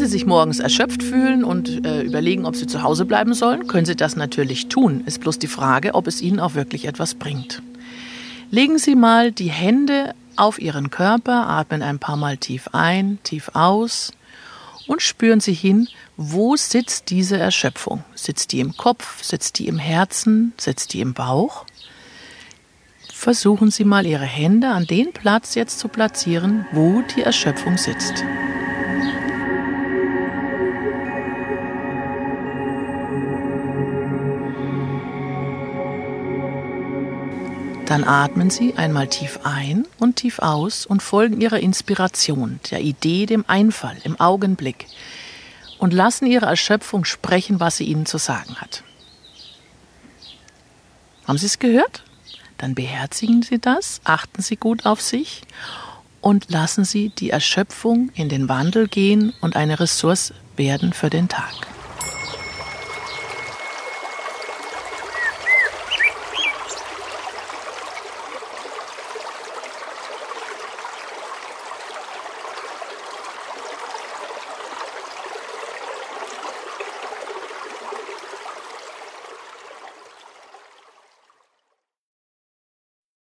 Sie sich morgens erschöpft fühlen und äh, überlegen, ob Sie zu Hause bleiben sollen, können Sie das natürlich tun. Ist bloß die Frage, ob es Ihnen auch wirklich etwas bringt. Legen Sie mal die Hände auf Ihren Körper, atmen ein paar Mal tief ein, tief aus und spüren Sie hin, wo sitzt diese Erschöpfung? Sitzt die im Kopf? Sitzt die im Herzen? Sitzt die im Bauch? Versuchen Sie mal Ihre Hände an den Platz jetzt zu platzieren, wo die Erschöpfung sitzt. Dann atmen Sie einmal tief ein und tief aus und folgen Ihrer Inspiration, der Idee, dem Einfall im Augenblick und lassen Ihre Erschöpfung sprechen, was sie Ihnen zu sagen hat. Haben Sie es gehört? Dann beherzigen Sie das, achten Sie gut auf sich und lassen Sie die Erschöpfung in den Wandel gehen und eine Ressource werden für den Tag.